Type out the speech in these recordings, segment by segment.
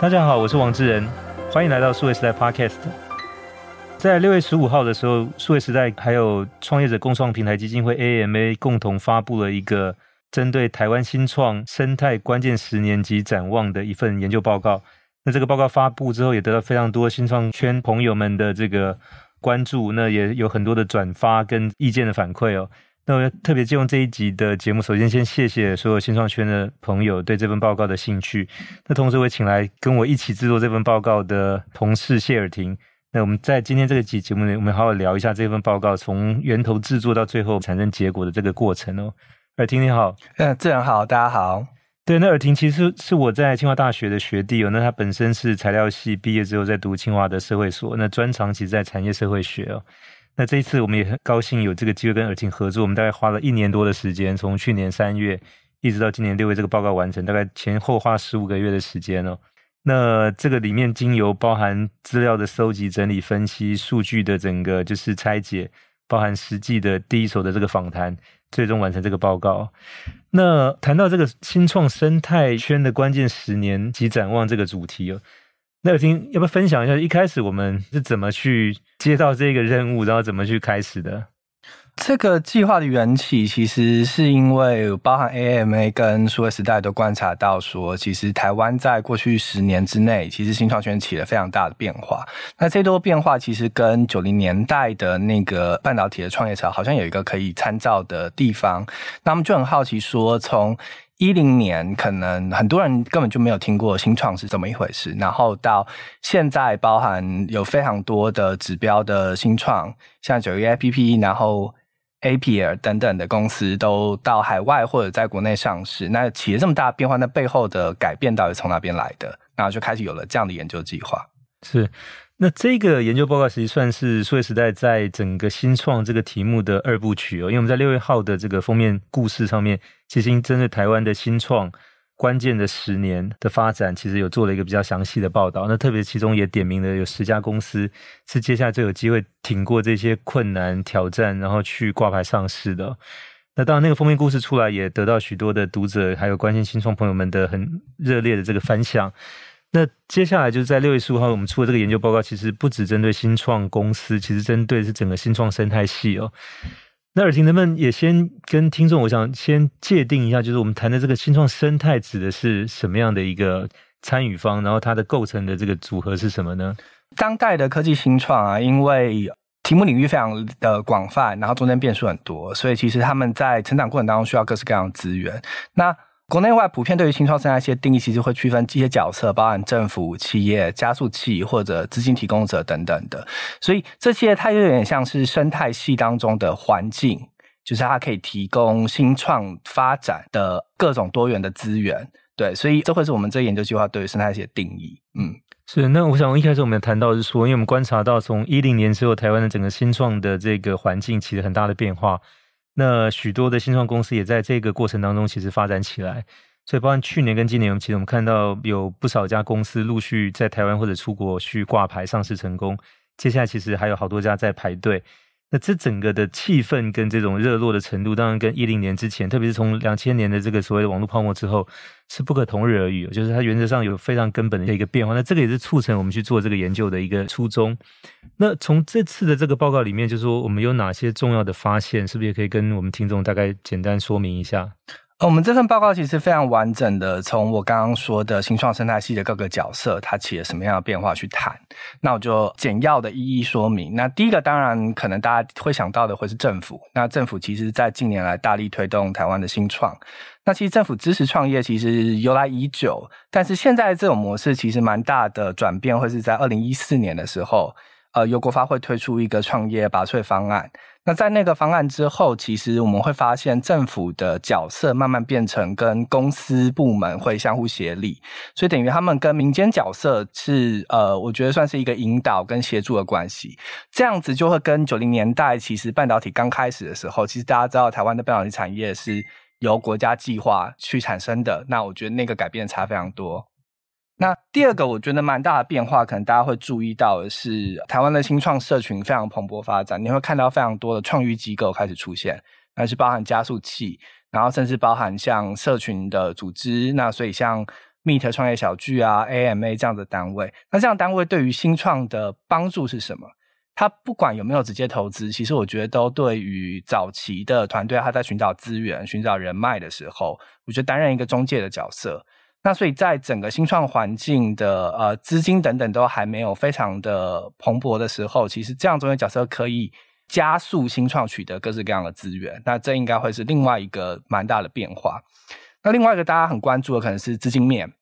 大家好，我是王志仁，欢迎来到数位时代 Podcast。在六月十五号的时候，数位时代还有创业者共创平台基金会 AMA 共同发布了一个针对台湾新创生态关键十年及展望的一份研究报告。那这个报告发布之后，也得到非常多新创圈朋友们的这个关注，那也有很多的转发跟意见的反馈哦。那我特别借用这一集的节目，首先先谢谢所有新创圈的朋友对这份报告的兴趣。那同时，我也请来跟我一起制作这份报告的同事谢尔廷。那我们在今天这个集节目里，我们好好聊一下这份报告从源头制作到最后产生结果的这个过程哦。尔廷你好，嗯，自然好，大家好。对，那尔廷其实是我在清华大学的学弟哦。那他本身是材料系毕业之后在读清华的社会所，那专长其实在产业社会学哦。那这一次我们也很高兴有这个机会跟尔晴合作，我们大概花了一年多的时间，从去年三月一直到今年六月，这个报告完成，大概前后花十五个月的时间哦。那这个里面经由包含资料的收集、整理、分析、数据的整个就是拆解，包含实际的第一手的这个访谈，最终完成这个报告。那谈到这个新创生态圈的关键十年及展望这个主题哦。那有听要不要分享一下，一开始我们是怎么去接到这个任务，然后怎么去开始的？这个计划的缘起，其实是因为包含 AMA 跟数位时代都观察到说，其实台湾在过去十年之内，其实新创圈起了非常大的变化。那这多变化其实跟九零年代的那个半导体的创业潮，好像有一个可以参照的地方。那我们就很好奇说，从一零年，可能很多人根本就没有听过新创是怎么一回事。然后到现在，包含有非常多的指标的新创，像九一 APP，然后 A P R 等等的公司都到海外或者在国内上市。那起了这么大变化，那背后的改变到底从哪边来的？然后就开始有了这样的研究计划。是。那这个研究报告实际算是数位时代在整个新创这个题目的二部曲哦，因为我们在六月号的这个封面故事上面，其实针对台湾的新创关键的十年的发展，其实有做了一个比较详细的报道。那特别其中也点名了有十家公司是接下来最有机会挺过这些困难挑战，然后去挂牌上市的。那当然，那个封面故事出来，也得到许多的读者还有关心新创朋友们的很热烈的这个反响。那接下来就是在六月十五号，我们出的这个研究报告，其实不只针对新创公司，其实针对是整个新创生态系哦。那尔廷能不能也先跟听众，我想先界定一下，就是我们谈的这个新创生态指的是什么样的一个参与方，然后它的构成的这个组合是什么呢？当代的科技新创啊，因为题目领域非常的广泛，然后中间变数很多，所以其实他们在成长过程当中需要各式各样的资源。那国内外普遍对于新创生态系的定义，其实会区分这些角色，包含政府、企业、加速器或者资金提供者等等的。所以这些它有点像是生态系当中的环境，就是它可以提供新创发展的各种多元的资源。对，所以这会是我们这个研究计划对于生态系的定义。嗯，是。那我想一开始我们谈到是说，因为我们观察到从一零年之后，台湾的整个新创的这个环境起了很大的变化。那许多的新创公司也在这个过程当中其实发展起来，所以包括去年跟今年，其实我们看到有不少家公司陆续在台湾或者出国去挂牌上市成功，接下来其实还有好多家在排队。那这整个的气氛跟这种热络的程度，当然跟一零年之前，特别是从两千年的这个所谓的网络泡沫之后，是不可同日而语。就是它原则上有非常根本的一个变化。那这个也是促成我们去做这个研究的一个初衷。那从这次的这个报告里面，就是说我们有哪些重要的发现，是不是也可以跟我们听众大概简单说明一下？我们这份报告其实非常完整的，从我刚刚说的新创生态系的各个角色，它起了什么样的变化去谈。那我就简要的一一说明。那第一个，当然可能大家会想到的会是政府。那政府其实在近年来大力推动台湾的新创。那其实政府支持创业其实由来已久，但是现在这种模式其实蛮大的转变，会是在二零一四年的时候，呃，由国发会推出一个创业拔萃方案。那在那个方案之后，其实我们会发现政府的角色慢慢变成跟公司部门会相互协力，所以等于他们跟民间角色是呃，我觉得算是一个引导跟协助的关系。这样子就会跟九零年代其实半导体刚开始的时候，其实大家知道台湾的半导体产业是由国家计划去产生的，那我觉得那个改变差非常多。那第二个我觉得蛮大的变化，可能大家会注意到的是，台湾的新创社群非常蓬勃发展，你会看到非常多的创育机构开始出现，那是包含加速器，然后甚至包含像社群的组织，那所以像 Meet 创业小聚啊，AMA 这样的单位。那这样单位对于新创的帮助是什么？他不管有没有直接投资，其实我觉得都对于早期的团队，他在寻找资源、寻找人脉的时候，我觉得担任一个中介的角色。那所以在整个新创环境的呃资金等等都还没有非常的蓬勃的时候，其实这样中间角色可以加速新创取得各式各样的资源。那这应该会是另外一个蛮大的变化。那另外一个大家很关注的可能是资金面。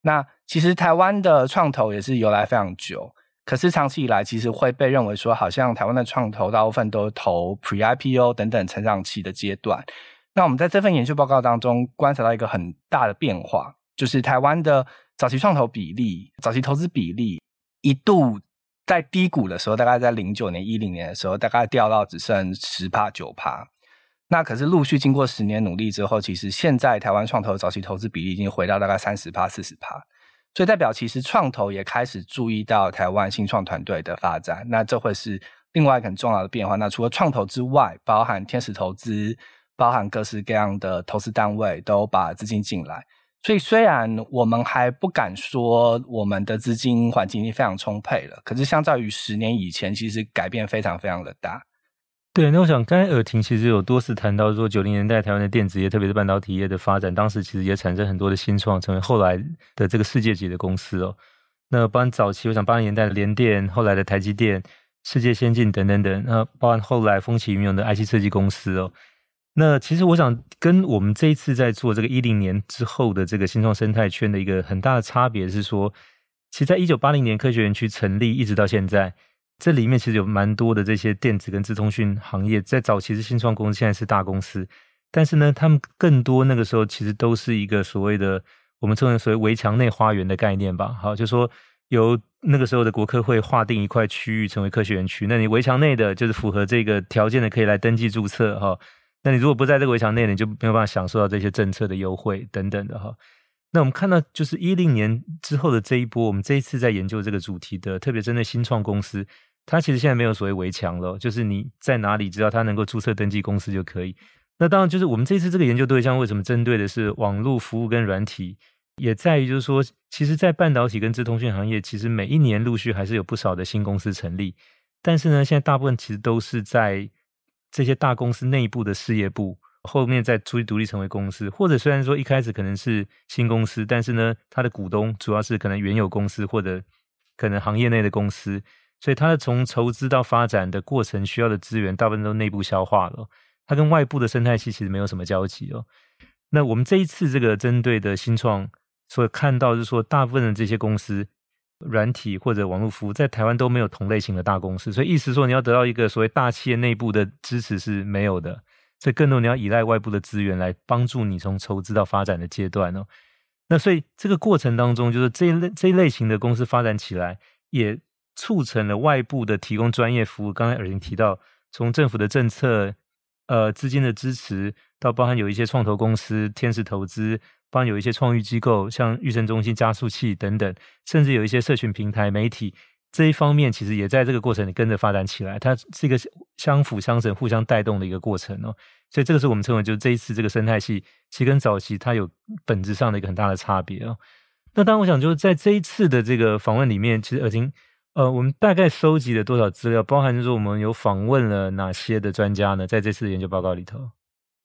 那其实台湾的创投也是由来非常久。可是长期以来，其实会被认为说，好像台湾的创投大部分都投 Pre-IPO 等等成长期的阶段。那我们在这份研究报告当中观察到一个很大的变化，就是台湾的早期创投比例、早期投资比例一度在低谷的时候，大概在零九年、一零年的时候，大概掉到只剩十趴、九趴。那可是陆续经过十年努力之后，其实现在台湾创投早期投资比例已经回到大概三十趴、四十趴。所以代表其实创投也开始注意到台湾新创团队的发展，那这会是另外一个很重要的变化。那除了创投之外，包含天使投资，包含各式各样的投资单位都把资金进来。所以虽然我们还不敢说我们的资金环境已经非常充沛了，可是相较于十年以前，其实改变非常非常的大。对，那我想刚才尔婷其实有多次谈到说，九零年代台湾的电子业，特别是半导体业的发展，当时其实也产生很多的新创，成为后来的这个世界级的公司哦。那包含早期，我想八零年代的联电，后来的台积电、世界先进等等等，那包含后来风起云涌的 IC 设计公司哦。那其实我想跟我们这一次在做这个一零年之后的这个新创生态圈的一个很大的差别是说，其实在一九八零年科学园区成立一直到现在。这里面其实有蛮多的这些电子跟资通讯行业，在早期是新创公司，现在是大公司。但是呢，他们更多那个时候其实都是一个所谓的我们称为所谓围墙内花园的概念吧。好，就说由那个时候的国科会划定一块区域成为科学园区，那你围墙内的就是符合这个条件的，可以来登记注册哈。那你如果不在这个围墙内，你就没有办法享受到这些政策的优惠等等的哈。那我们看到就是一零年之后的这一波，我们这一次在研究这个主题的，特别针对新创公司。它其实现在没有所谓围墙了，就是你在哪里，只要它能够注册登记公司就可以。那当然，就是我们这次这个研究对象为什么针对的是网络服务跟软体，也在于就是说，其实，在半导体跟资通讯行业，其实每一年陆续还是有不少的新公司成立。但是呢，现在大部分其实都是在这些大公司内部的事业部后面再出去独立成为公司，或者虽然说一开始可能是新公司，但是呢，它的股东主要是可能原有公司或者可能行业内的公司。所以它的从筹资到发展的过程需要的资源，大部分都内部消化了，它跟外部的生态系其实没有什么交集哦。那我们这一次这个针对的新创，所看到就是说，大部分的这些公司，软体或者网络服务，在台湾都没有同类型的大公司，所以意思说你要得到一个所谓大企业内部的支持是没有的，所以更多你要依赖外部的资源来帮助你从筹资到发展的阶段哦。那所以这个过程当中，就是这一类这一类型的公司发展起来也。促成了外部的提供专业服务。刚才尔婷提到，从政府的政策、呃资金的支持，到包含有一些创投公司、天使投资，包含有一些创育机构，像育成中心、加速器等等，甚至有一些社群平台、媒体这一方面，其实也在这个过程里跟着发展起来。它是一个相辅相成、互相带动的一个过程哦。所以这个是我们称为，就是这一次这个生态系，其实跟早期它有本质上的一个很大的差别哦。那当然，我想就是在这一次的这个访问里面，其实尔婷。呃，我们大概收集了多少资料？包含就是我们有访问了哪些的专家呢？在这次研究报告里头，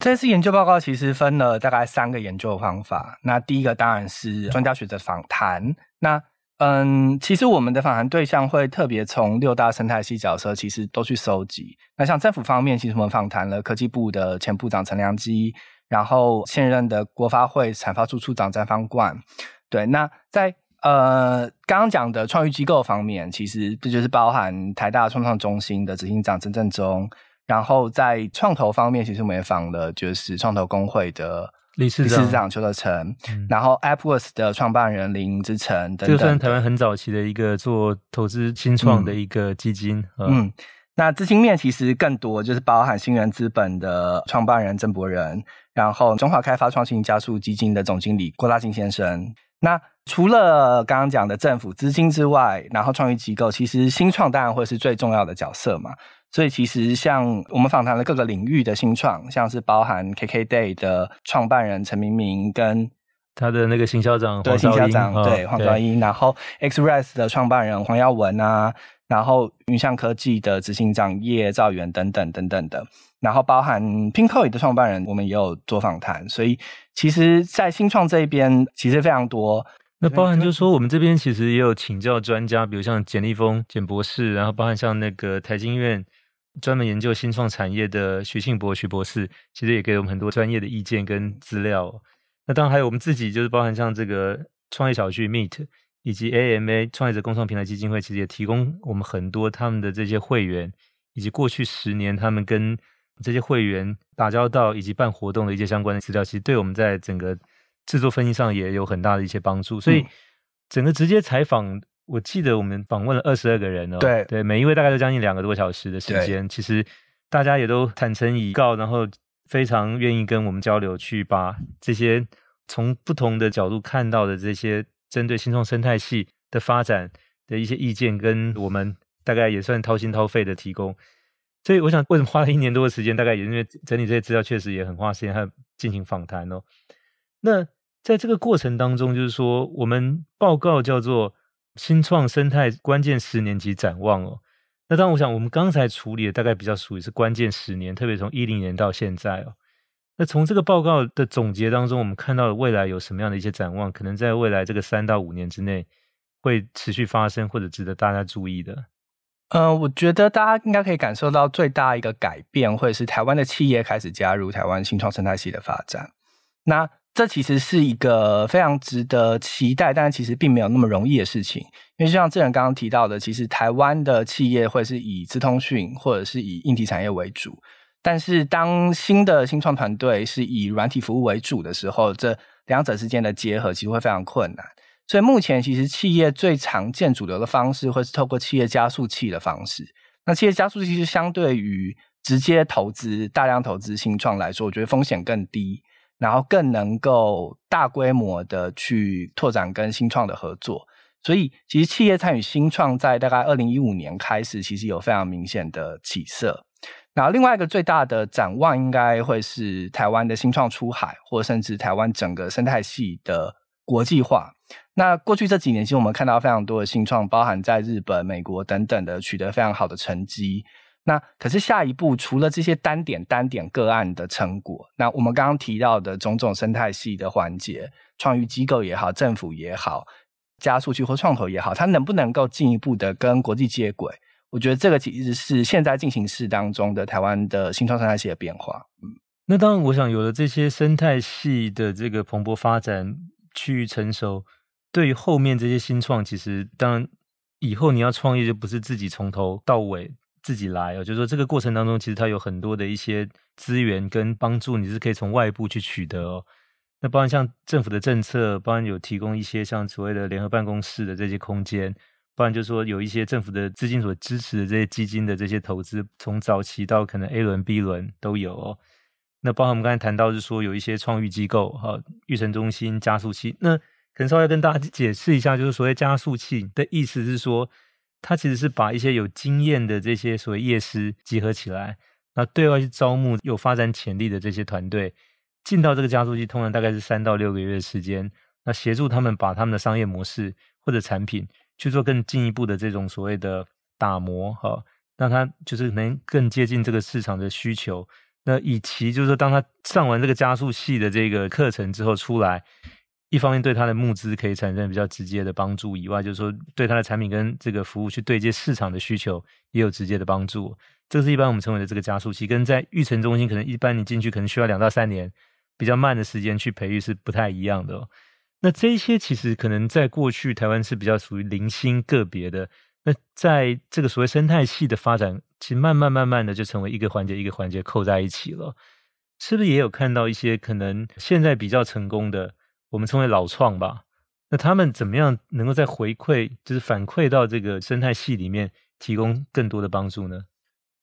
这次研究报告其实分了大概三个研究方法。那第一个当然是专家学者访谈。那嗯，其实我们的访谈对象会特别从六大生态系角色，其实都去收集。那像政府方面，其实我们访谈了科技部的前部长陈良基，然后现任的国发会产发处处长詹方冠。对，那在呃，刚刚讲的创育机构方面，其实这就是包含台大创创中心的执行长曾正中。然后在创投方面，其实我们也访了，就是创投公会的理事长邱德成，嗯、然后 AppWorks 的创办人林之成等等。这个算台湾很早期的一个做投资新创的一个基金。嗯，嗯，那资金面其实更多，就是包含新源资本的创办人郑伯仁，然后中华开发创新加速基金的总经理郭大金先生。那除了刚刚讲的政府资金之外，然后创意机构，其实新创当然会是最重要的角色嘛。所以其实像我们访谈了各个领域的新创，像是包含 KKday 的创办人陈明明跟他的那个新校长黄行销长对黄兆英，然后 XREX 的创办人黄耀文啊，然后云象科技的执行长叶兆元等等等等的，然后包含 Pinkoi 的创办人，我们也有做访谈，所以其实，在新创这一边其实非常多。那包含就是说，我们这边其实也有请教专家，比如像简立峰简博士，然后包含像那个台经院专门研究新创产业的徐庆博徐博士，其实也给我们很多专业的意见跟资料。那当然还有我们自己，就是包含像这个创业小区 Meet 以及 AMA 创业者共创平台基金会，其实也提供我们很多他们的这些会员，以及过去十年他们跟这些会员打交道以及办活动的一些相关的资料，其实对我们在整个制作分析上也有很大的一些帮助。所以整个直接采访，我记得我们访问了二十二个人哦，对对，每一位大概都将近两个多小时的时间，其实大家也都坦诚以告，然后。非常愿意跟我们交流，去把这些从不同的角度看到的这些针对新创生态系的发展的一些意见，跟我们大概也算掏心掏肺的提供。所以我想，为什么花了一年多的时间，大概也因为整理这些资料，确实也很花时间，还有进行访谈哦。那在这个过程当中，就是说，我们报告叫做《新创生态关键十年级展望》哦。那当然，我想我们刚才处理的大概比较属于是关键十年，特别从一零年到现在哦。那从这个报告的总结当中，我们看到了未来有什么样的一些展望？可能在未来这个三到五年之内会持续发生，或者值得大家注意的。呃，我觉得大家应该可以感受到最大一个改变，会是台湾的企业开始加入台湾新创生态系的发展。那这其实是一个非常值得期待，但是其实并没有那么容易的事情。因为就像志仁刚刚提到的，其实台湾的企业会是以资通讯或者是以硬体产业为主，但是当新的新创团队是以软体服务为主的时候，这两者之间的结合其实会非常困难。所以目前其实企业最常见主流的方式，会是透过企业加速器的方式。那企业加速器是相对于直接投资、大量投资新创来说，我觉得风险更低。然后更能够大规模的去拓展跟新创的合作，所以其实企业参与新创在大概二零一五年开始，其实有非常明显的起色。然后另外一个最大的展望，应该会是台湾的新创出海，或甚至台湾整个生态系的国际化。那过去这几年，其实我们看到非常多的新创，包含在日本、美国等等的取得非常好的成绩。那可是下一步，除了这些单点单点个案的成果，那我们刚刚提到的种种生态系的环节，创育机构也好，政府也好，加速器或创投也好，它能不能够进一步的跟国际接轨？我觉得这个其实是现在进行式当中的台湾的新创生态系的变化。那当然，我想有了这些生态系的这个蓬勃发展、趋于成熟，对于后面这些新创，其实当然以后你要创业，就不是自己从头到尾。自己来哦，就是说这个过程当中，其实它有很多的一些资源跟帮助，你是可以从外部去取得哦。那包括像政府的政策，包含有提供一些像所谓的联合办公室的这些空间，包含就是说有一些政府的资金所支持的这些基金的这些投资，从早期到可能 A 轮、B 轮都有哦。那包括我们刚才谈到是说有一些创育机构哈，育成中心、加速器，那可能稍微跟大家解释一下，就是所谓加速器的意思是说。它其实是把一些有经验的这些所谓业师集合起来，那对外去招募有发展潜力的这些团队，进到这个加速器，通常大概是三到六个月的时间，那协助他们把他们的商业模式或者产品去做更进一步的这种所谓的打磨哈，让他就是能更接近这个市场的需求。那以其就是说，当他上完这个加速器的这个课程之后出来。一方面对他的募资可以产生比较直接的帮助以外，就是说对他的产品跟这个服务去对接市场的需求也有直接的帮助。这是一般我们称为的这个加速器，跟在育成中心可能一般你进去可能需要两到三年比较慢的时间去培育是不太一样的哦。那这一些其实可能在过去台湾是比较属于零星个别的，那在这个所谓生态系的发展，其实慢慢慢慢的就成为一个环节一个环节扣在一起了。是不是也有看到一些可能现在比较成功的？我们称为老创吧，那他们怎么样能够在回馈，就是反馈到这个生态系里面，提供更多的帮助呢？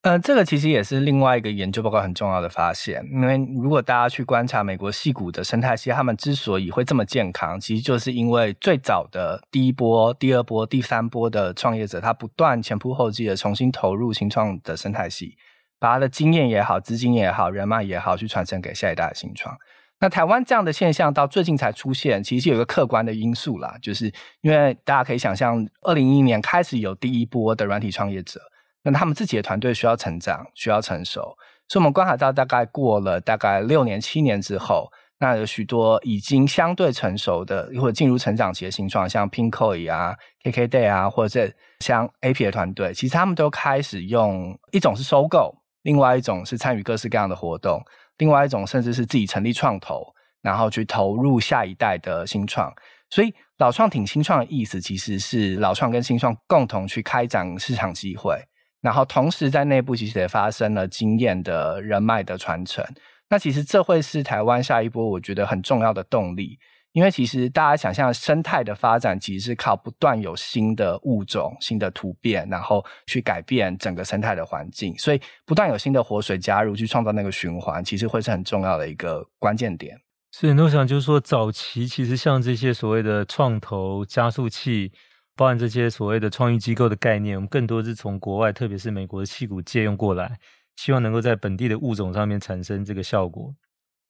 呃，这个其实也是另外一个研究报告很重要的发现，因为如果大家去观察美国矽谷的生态系，他们之所以会这么健康，其实就是因为最早的第一波、第二波、第三波的创业者，他不断前仆后继的重新投入新创的生态系，把他的经验也好、资金也好、人脉也好，去传承给下一代的新创。那台湾这样的现象到最近才出现，其实是有一个客观的因素啦，就是因为大家可以想象，二零一一年开始有第一波的软体创业者，那他们自己的团队需要成长，需要成熟，所以我们观察到，大概过了大概六年、七年之后，那有许多已经相对成熟的或者进入成长期的形状，像 Pinkoi 啊、KKday 啊，或者像 AP 的团队，其实他们都开始用一种是收购，另外一种是参与各式各样的活动。另外一种甚至是自己成立创投，然后去投入下一代的新创。所以老创挺新创的意思，其实是老创跟新创共同去开展市场机会，然后同时在内部其实也发生了经验的人脉的传承。那其实这会是台湾下一波我觉得很重要的动力。因为其实大家想象生态的发展，其实是靠不断有新的物种、新的突变，然后去改变整个生态的环境。所以不断有新的活水加入，去创造那个循环，其实会是很重要的一个关键点。是，那我想就是说，早期其实像这些所谓的创投加速器，包含这些所谓的创意机构的概念，我们更多是从国外，特别是美国的矽谷借用过来，希望能够在本地的物种上面产生这个效果。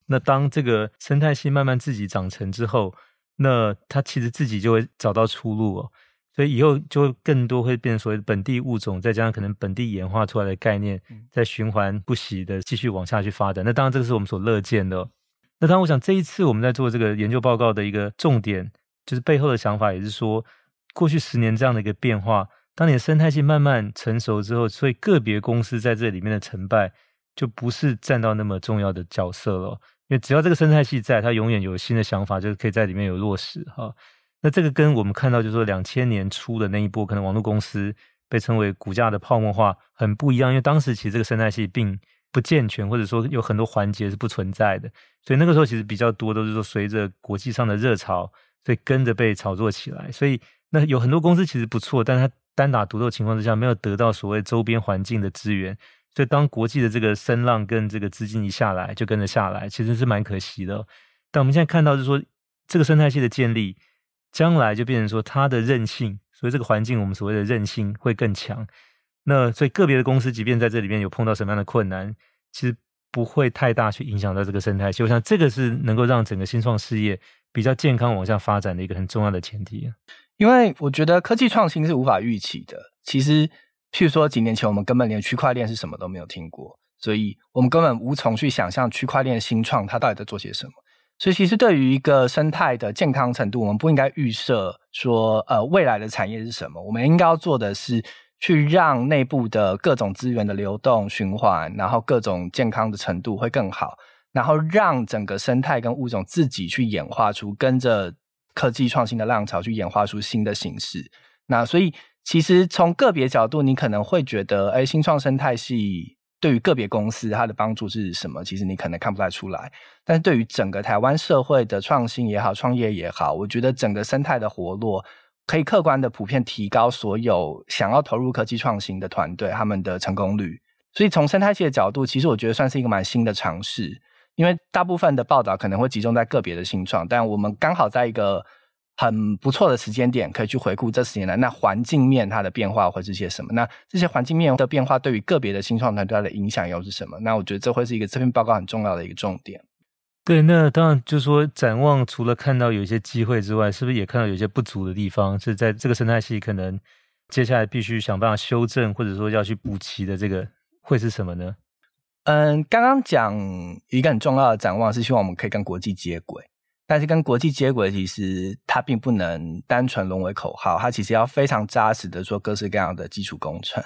那当这个生态系慢慢自己长成之后，那它其实自己就会找到出路哦。所以以后就会更多会变成所谓的本地物种，再加上可能本地演化出来的概念，在循环不息的继续往下去发展。那当然这个是我们所乐见的。那当然，我想这一次我们在做这个研究报告的一个重点，就是背后的想法也是说，过去十年这样的一个变化，当你的生态系慢慢成熟之后，所以个别公司在这里面的成败就不是占到那么重要的角色了。因为只要这个生态系在，它永远有新的想法，就是可以在里面有落实哈。那这个跟我们看到，就是说两千年初的那一波，可能网络公司被称为股价的泡沫化，很不一样。因为当时其实这个生态系并不健全，或者说有很多环节是不存在的，所以那个时候其实比较多都是说随着国际上的热潮，所以跟着被炒作起来。所以那有很多公司其实不错，但它单打独斗情况之下，没有得到所谓周边环境的资源。所以，当国际的这个声浪跟这个资金一下来，就跟着下来，其实是蛮可惜的。但我们现在看到，就是说这个生态系的建立，将来就变成说它的韧性，所以这个环境我们所谓的韧性会更强。那所以个别的公司，即便在这里面有碰到什么样的困难，其实不会太大去影响到这个生态系。我想这个是能够让整个新创事业比较健康往下发展的一个很重要的前提。因为我觉得科技创新是无法预期的，其实。譬如说，几年前我们根本连区块链是什么都没有听过，所以我们根本无从去想象区块链新创它到底在做些什么。所以，其实对于一个生态的健康程度，我们不应该预设说，呃，未来的产业是什么。我们应该要做的是，去让内部的各种资源的流动循环，然后各种健康的程度会更好，然后让整个生态跟物种自己去演化出，跟着科技创新的浪潮去演化出新的形式。那所以。其实从个别角度，你可能会觉得，哎，新创生态系对于个别公司它的帮助是什么？其实你可能看不太出来。但是对于整个台湾社会的创新也好，创业也好，我觉得整个生态的活络，可以客观的普遍提高所有想要投入科技创新的团队他们的成功率。所以从生态系的角度，其实我觉得算是一个蛮新的尝试。因为大部分的报道可能会集中在个别的新创，但我们刚好在一个。很不错的时间点，可以去回顾这十年来那环境面它的变化会是些什么？那这些环境面的变化对于个别的新创团队它的影响又是什么？那我觉得这会是一个这篇报告很重要的一个重点。对，那当然就是说展望，除了看到有一些机会之外，是不是也看到有一些不足的地方？是在这个生态系可能接下来必须想办法修正，或者说要去补齐的这个 会是什么呢？嗯，刚刚讲一个很重要的展望是希望我们可以跟国际接轨。但是跟国际接轨，其实它并不能单纯沦为口号，它其实要非常扎实的做各式各样的基础工程。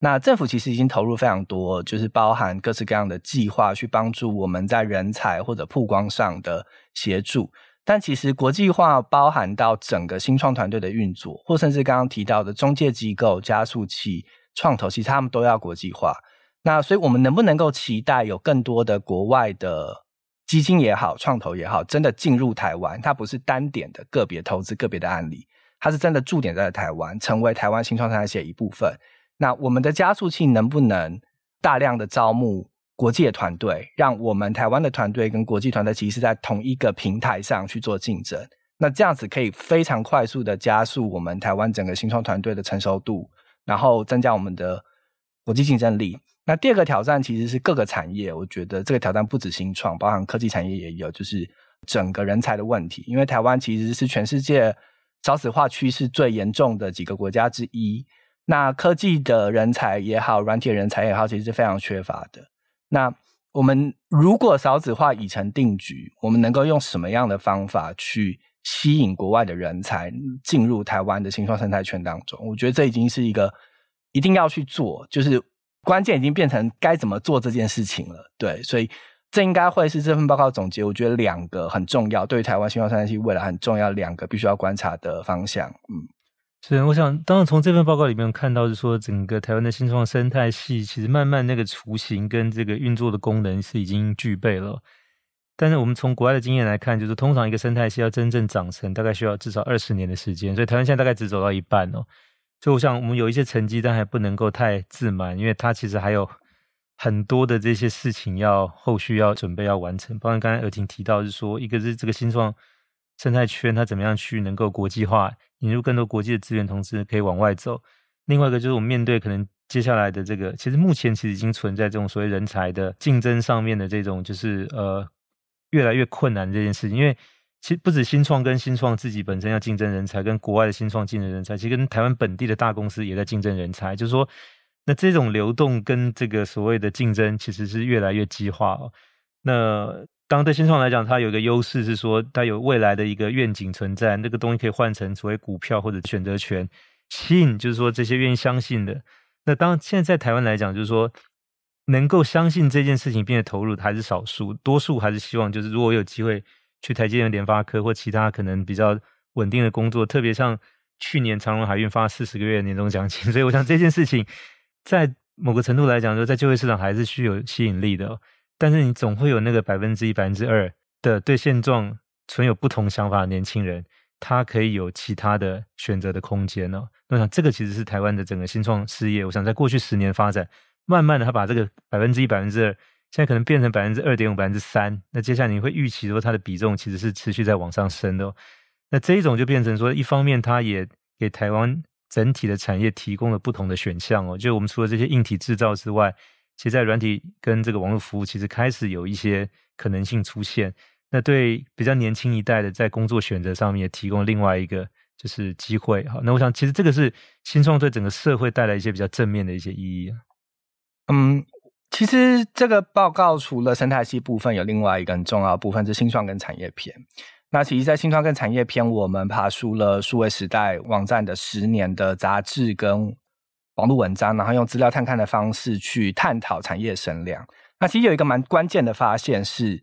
那政府其实已经投入非常多，就是包含各式各样的计划，去帮助我们在人才或者曝光上的协助。但其实国际化包含到整个新创团队的运作，或甚至刚刚提到的中介机构、加速器、创投，其实他们都要国际化。那所以我们能不能够期待有更多的国外的基金也好，创投也好，真的进入台湾，它不是单点的个别投资、个别的案例，它是真的驻点在台湾，成为台湾新创生态系的一部分。那我们的加速器能不能大量的招募国际的团队，让我们台湾的团队跟国际团队其实是在同一个平台上去做竞争？那这样子可以非常快速的加速我们台湾整个新创团队的成熟度，然后增加我们的国际竞争力。那第二个挑战其实是各个产业，我觉得这个挑战不止新创，包含科技产业也有，就是整个人才的问题。因为台湾其实是全世界少子化趋势最严重的几个国家之一。那科技的人才也好，软体人才也好，其实是非常缺乏的。那我们如果少子化已成定局，我们能够用什么样的方法去吸引国外的人才进入台湾的新创生态圈当中？我觉得这已经是一个一定要去做，就是关键已经变成该怎么做这件事情了。对，所以这应该会是这份报告总结。我觉得两个很重要，对于台湾新创生态系未来很重要两个必须要观察的方向。嗯。所以，我想，当然从这份报告里面看到，是说整个台湾的新创生态系，其实慢慢那个雏形跟这个运作的功能是已经具备了。但是，我们从国外的经验来看，就是通常一个生态系要真正长成，大概需要至少二十年的时间。所以，台湾现在大概只走到一半哦。所以，我们有一些成绩，但还不能够太自满，因为它其实还有很多的这些事情要后续要准备要完成。包括刚才尔婷提到，是说一个是这个新创。生态圈它怎么样去能够国际化，引入更多国际的资源，同时可以往外走。另外一个就是我们面对可能接下来的这个，其实目前其实已经存在这种所谓人才的竞争上面的这种，就是呃越来越困难这件事情。因为其不止新创跟新创自己本身要竞争人才，跟国外的新创竞争人才，其实跟台湾本地的大公司也在竞争人才。就是说，那这种流动跟这个所谓的竞争，其实是越来越激化哦。那当对新创来讲，它有一个优势是说，它有未来的一个愿景存在，那个东西可以换成所谓股票或者选择权，吸引就是说这些愿意相信的。那当现在在台湾来讲，就是说能够相信这件事情并且投入的还是少数，多数还是希望就是如果有机会去台积电、联发科或其他可能比较稳定的工作，特别像去年长荣海运发四十个月的年终奖金，所以我想这件事情在某个程度来讲，说在就业市场还是具有吸引力的。但是你总会有那个百分之一、百分之二的对现状存有不同想法的年轻人，他可以有其他的选择的空间哦。我想这个其实是台湾的整个新创事业，我想在过去十年发展，慢慢的他把这个百分之一、百分之二，现在可能变成百分之二点五、百分之三。那接下来你会预期说它的比重其实是持续在往上升的哦。那这一种就变成说，一方面它也给台湾整体的产业提供了不同的选项哦，就我们除了这些硬体制造之外。其实，在软体跟这个网络服务，其实开始有一些可能性出现。那对比较年轻一代的，在工作选择上面也提供另外一个就是机会。好，那我想，其实这个是新创对整个社会带来一些比较正面的一些意义。嗯，其实这个报告除了生态系部分，有另外一个很重要的部分是新创跟产业篇。那其实，在新创跟产业篇，我们爬梳了数位时代网站的十年的杂志跟。网络文章，然后用资料探勘的方式去探讨产业生量。那其实有一个蛮关键的发现是，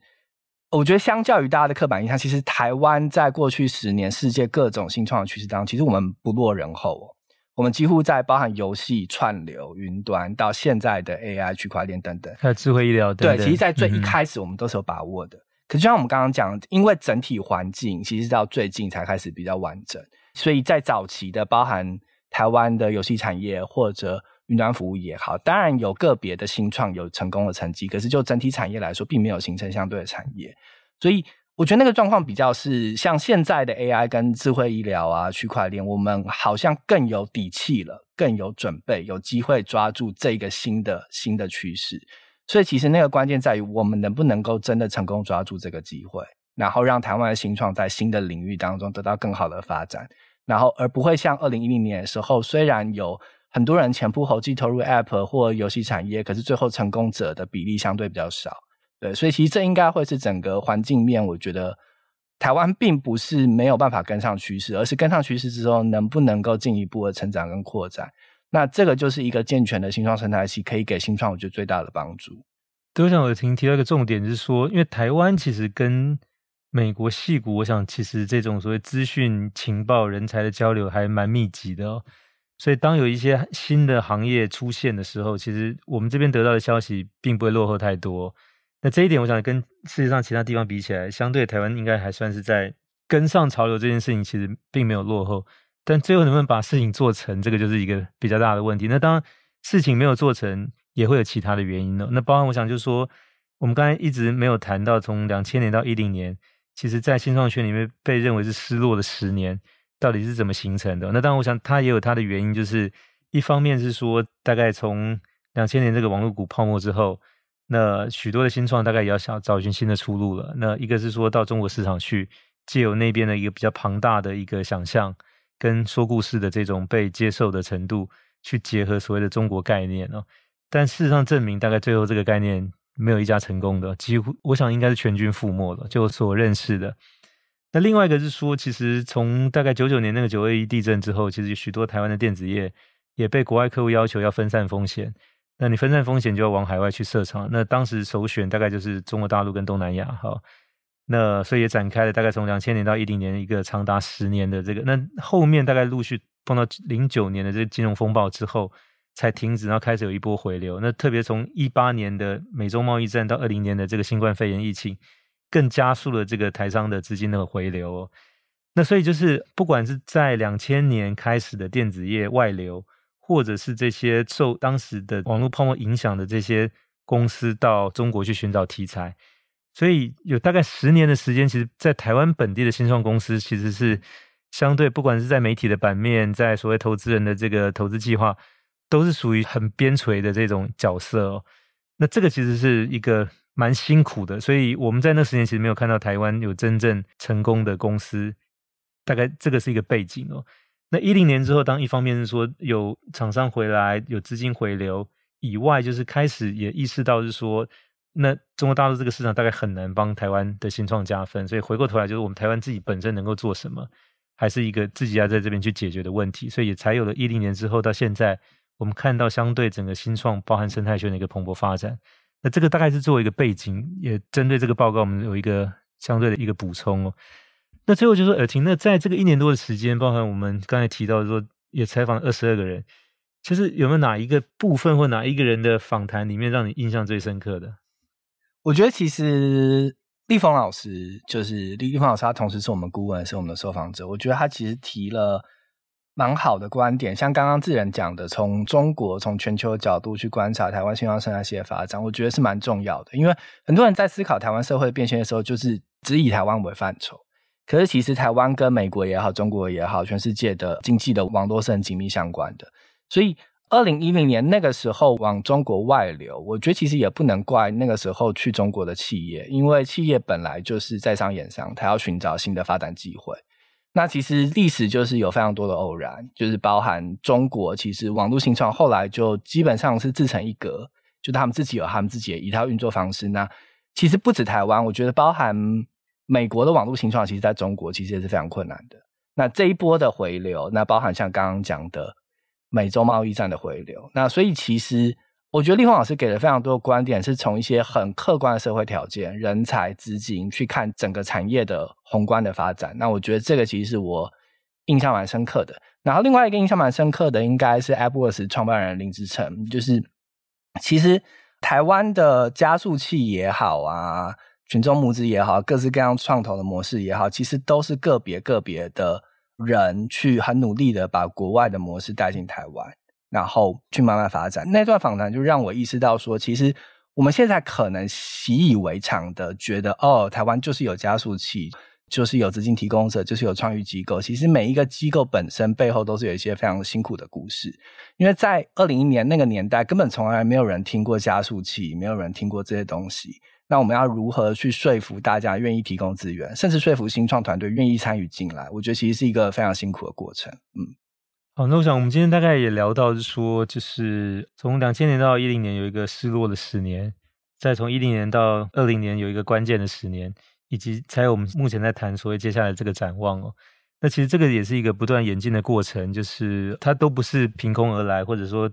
我觉得相较于大家的刻板印象，其实台湾在过去十年世界各种新创的趋势当中，其实我们不落人后哦。我们几乎在包含游戏、串流、云端到现在的 AI、区块链等等，还有智慧医疗等等。对，其实，在最一开始我们都是有把握的。嗯、可是就像我们刚刚讲，因为整体环境其实到最近才开始比较完整，所以在早期的包含。台湾的游戏产业或者云端服务也好，当然有个别的新创有成功的成绩，可是就整体产业来说，并没有形成相对的产业。所以我觉得那个状况比较是像现在的 AI 跟智慧医疗啊、区块链，我们好像更有底气了，更有准备，有机会抓住这个新的新的趋势。所以其实那个关键在于我们能不能够真的成功抓住这个机会，然后让台湾的新创在新的领域当中得到更好的发展。然后，而不会像二零一零年的时候，虽然有很多人前仆后继投入 App 或游戏产业，可是最后成功者的比例相对比较少。对，所以其实这应该会是整个环境面，我觉得台湾并不是没有办法跟上趋势，而是跟上趋势之后，能不能够进一步的成长跟扩展。那这个就是一个健全的新创生态系，可以给新创我觉得最大的帮助。对，我想尔晴提到一个重点，就是说，因为台湾其实跟美国矽谷，我想其实这种所谓资讯情报人才的交流还蛮密集的哦。所以当有一些新的行业出现的时候，其实我们这边得到的消息并不会落后太多。那这一点，我想跟世界上其他地方比起来，相对台湾应该还算是在跟上潮流这件事情，其实并没有落后。但最后能不能把事情做成，这个就是一个比较大的问题。那当，事情没有做成，也会有其他的原因呢。那包含我想就是说，我们刚才一直没有谈到从两千年到一零年。其实，在新创圈里面被认为是失落的十年，到底是怎么形成的？那当然，我想它也有它的原因，就是一方面是说，大概从两千年这个网络股泡沫之后，那许多的新创大概也要想找寻新的出路了。那一个是说到中国市场去，借由那边的一个比较庞大的一个想象跟说故事的这种被接受的程度，去结合所谓的中国概念哦。但事实上证明，大概最后这个概念没有一家成功的，几乎我想应该是全军覆没了。就我所认识的。那另外一个是说，其实从大概九九年那个九二一地震之后，其实许多台湾的电子业也被国外客户要求要分散风险。那你分散风险就要往海外去设厂。那当时首选大概就是中国大陆跟东南亚哈。那所以也展开了大概从两千年到一零年一个长达十年的这个。那后面大概陆续碰到零九年的这个金融风暴之后才停止，然后开始有一波回流。那特别从一八年的美中贸易战到二零年的这个新冠肺炎疫情，更加速了这个台商的资金的回流哦。那所以就是不管是在两千年开始的电子业外流。或者是这些受当时的网络泡沫影响的这些公司到中国去寻找题材，所以有大概十年的时间，其实，在台湾本地的新创公司其实是相对，不管是在媒体的版面，在所谓投资人的这个投资计划，都是属于很边陲的这种角色哦。那这个其实是一个蛮辛苦的，所以我们在那十年其实没有看到台湾有真正成功的公司，大概这个是一个背景哦。那一零年之后，当一方面是说有厂商回来，有资金回流以外，就是开始也意识到是说，那中国大陆这个市场大概很难帮台湾的新创加分，所以回过头来就是我们台湾自己本身能够做什么，还是一个自己要在这边去解决的问题，所以也才有了一零年之后到现在，我们看到相对整个新创包含生态圈的一个蓬勃发展。那这个大概是作为一个背景，也针对这个报告，我们有一个相对的一个补充哦。那最后就说，尔婷，那在这个一年多的时间，包含我们刚才提到说，也采访了二十二个人，其实有没有哪一个部分或哪一个人的访谈里面让你印象最深刻的？我觉得其实立峰老师就是立立峰老师，他同时是我们顾问，是我们的受访者。我觉得他其实提了蛮好的观点，像刚刚智仁讲的，从中国从全球的角度去观察台湾新创生态系的发展，我觉得是蛮重要的。因为很多人在思考台湾社会变迁的时候，就是只以台湾为范畴。可是，其实台湾跟美国也好，中国也好，全世界的经济的网络是很紧密相关的。所以，二零一零年那个时候往中国外流，我觉得其实也不能怪那个时候去中国的企业，因为企业本来就是在商言商，他要寻找新的发展机会。那其实历史就是有非常多的偶然，就是包含中国其实网络新创后来就基本上是自成一格，就他们自己有他们自己的一套运作方式。那其实不止台湾，我觉得包含。美国的网络新创，其实在中国其实也是非常困难的。那这一波的回流，那包含像刚刚讲的美洲贸易战的回流，那所以其实我觉得立峰老师给了非常多的观点，是从一些很客观的社会条件、人才、资金去看整个产业的宏观的发展。那我觉得这个其实是我印象蛮深刻的。然后另外一个印象蛮深刻的，应该是 AppWorks 创办人林志成，就是其实台湾的加速器也好啊。群众募资也好，各式各样创投的模式也好，其实都是个别个别的人去很努力的把国外的模式带进台湾，然后去慢慢发展。那段访谈就让我意识到说，其实我们现在可能习以为常的觉得，哦，台湾就是有加速器，就是有资金提供者，就是有创育机构。其实每一个机构本身背后都是有一些非常辛苦的故事，因为在二零一年那个年代，根本从来没有人听过加速器，没有人听过这些东西。那我们要如何去说服大家愿意提供资源，甚至说服新创团队愿意参与进来？我觉得其实是一个非常辛苦的过程。嗯，好，那我想我们今天大概也聊到，是说，就是从两千年到一零年有一个失落的十年，再从一零年到二零年有一个关键的十年，以及才有我们目前在谈所谓接下来这个展望哦。那其实这个也是一个不断演进的过程，就是它都不是凭空而来，或者说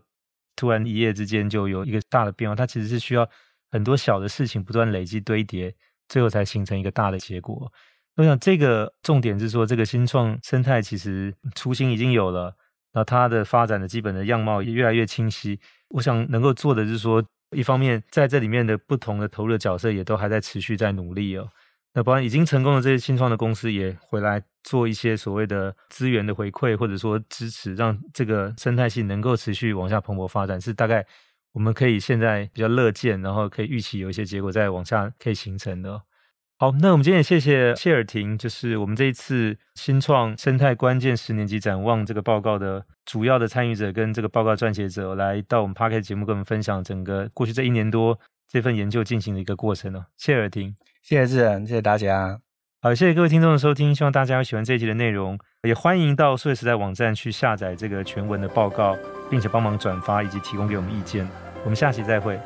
突然一夜之间就有一个大的变化，它其实是需要。很多小的事情不断累积堆叠，最后才形成一个大的结果。我想这个重点是说，这个新创生态其实雏形已经有了，那它的发展的基本的样貌也越来越清晰。我想能够做的就是说，一方面在这里面的不同的投入的角色也都还在持续在努力哦。那不然已经成功的这些新创的公司也回来做一些所谓的资源的回馈，或者说支持，让这个生态系能够持续往下蓬勃发展，是大概。我们可以现在比较乐见，然后可以预期有一些结果在往下可以形成的。好，那我们今天也谢谢谢尔廷，就是我们这一次新创生态关键十年级展望这个报告的主要的参与者跟这个报告撰写者，来到我们 Podcast 节目跟我们分享整个过去这一年多这份研究进行的一个过程哦。谢尔廷，谢谢志仁，谢谢大家。好，谢谢各位听众的收听，希望大家会喜欢这一集的内容，也欢迎到数位时代网站去下载这个全文的报告，并且帮忙转发以及提供给我们意见。我们下期再会。